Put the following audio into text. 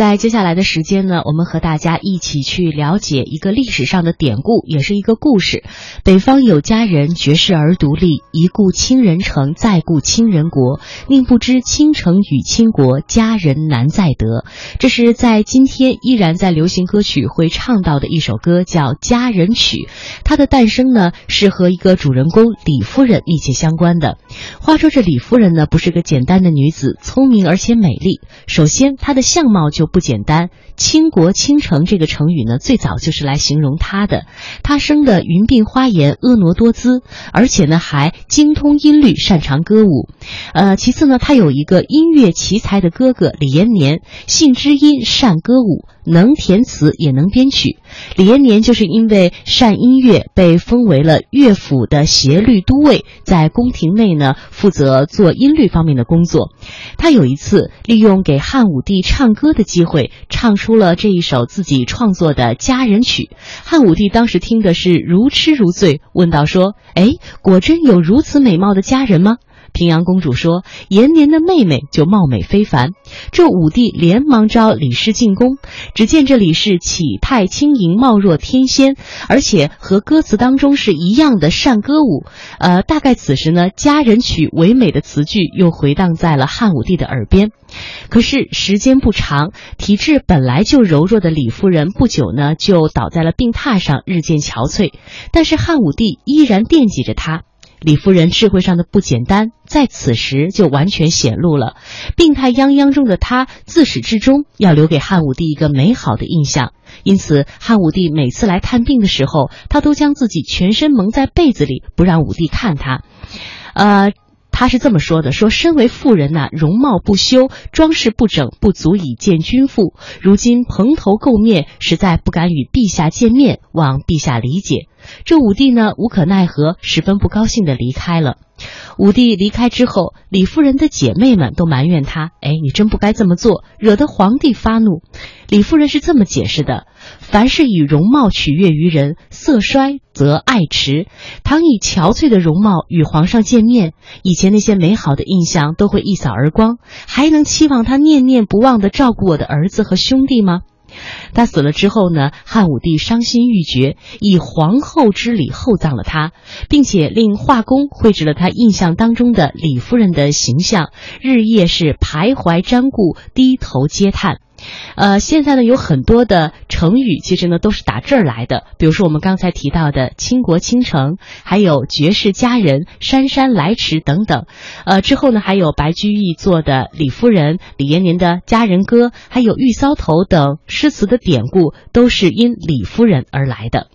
在接下来的时间呢，我们和大家一起去了解一个历史上的典故，也是一个故事。北方有佳人，绝世而独立。一顾倾人城，再顾倾人国。宁不知倾城与倾国，佳人难再得。这是在今天依然在流行歌曲会唱到的一首歌，叫《佳人曲》。它的诞生呢，是和一个主人公李夫人密切相关的。话说这李夫人呢，不是个简单的女子，聪明而且美丽。首先，她的相貌就不简单，倾国倾城这个成语呢，最早就是来形容她的。她生的云鬓花颜，婀娜多姿，而且呢还精通音律，擅长歌舞。呃，其次呢，她有一个音乐奇才的哥哥李延年，性知音，善歌舞。能填词也能编曲，李延年就是因为善音乐被封为了乐府的协律都尉，在宫廷内呢负责做音律方面的工作。他有一次利用给汉武帝唱歌的机机会，唱出了这一首自己创作的佳人曲。汉武帝当时听的是如痴如醉，问道说：“哎，果真有如此美貌的佳人吗？”平阳公主说：“延年的妹妹就貌美非凡。”这武帝连忙召李氏进宫，只见这李氏体态轻盈，貌若天仙，而且和歌词当中是一样的善歌舞。呃，大概此时呢，佳人曲唯美的词句又回荡在了汉武帝的耳边。可是时间不长，体质本来就柔弱的李夫人不久呢就倒在了病榻上，日渐憔悴。但是汉武帝依然惦记着她。李夫人智慧上的不简单，在此时就完全显露了。病态泱泱中的她，自始至终要留给汉武帝一个美好的印象。因此，汉武帝每次来探病的时候，他都将自己全身蒙在被子里，不让武帝看他。呃。他是这么说的：“说身为妇人呐，容貌不修，装饰不整，不足以见君父。如今蓬头垢面，实在不敢与陛下见面，望陛下理解。”这武帝呢，无可奈何，十分不高兴的离开了。武帝离开之后，李夫人的姐妹们都埋怨他：“哎，你真不该这么做，惹得皇帝发怒。”李夫人是这么解释的：“凡是以容貌取悦于人，色衰则爱迟。倘以憔悴的容貌与皇上见面，以前那些美好的印象都会一扫而光，还能期望他念念不忘地照顾我的儿子和兄弟吗？”他死了之后呢，汉武帝伤心欲绝，以皇后之礼厚葬了他，并且令画工绘制了他印象当中的李夫人的形象，日夜是徘徊瞻顾，低头嗟叹。呃，现在呢有很多的成语，其实呢都是打这儿来的。比如说我们刚才提到的“倾国倾城”，还有“绝世佳人”“姗姗来迟”等等。呃，之后呢还有白居易做的《李夫人》，李延年的《佳人歌》，还有《玉搔头》等诗词的典故，都是因李夫人而来的。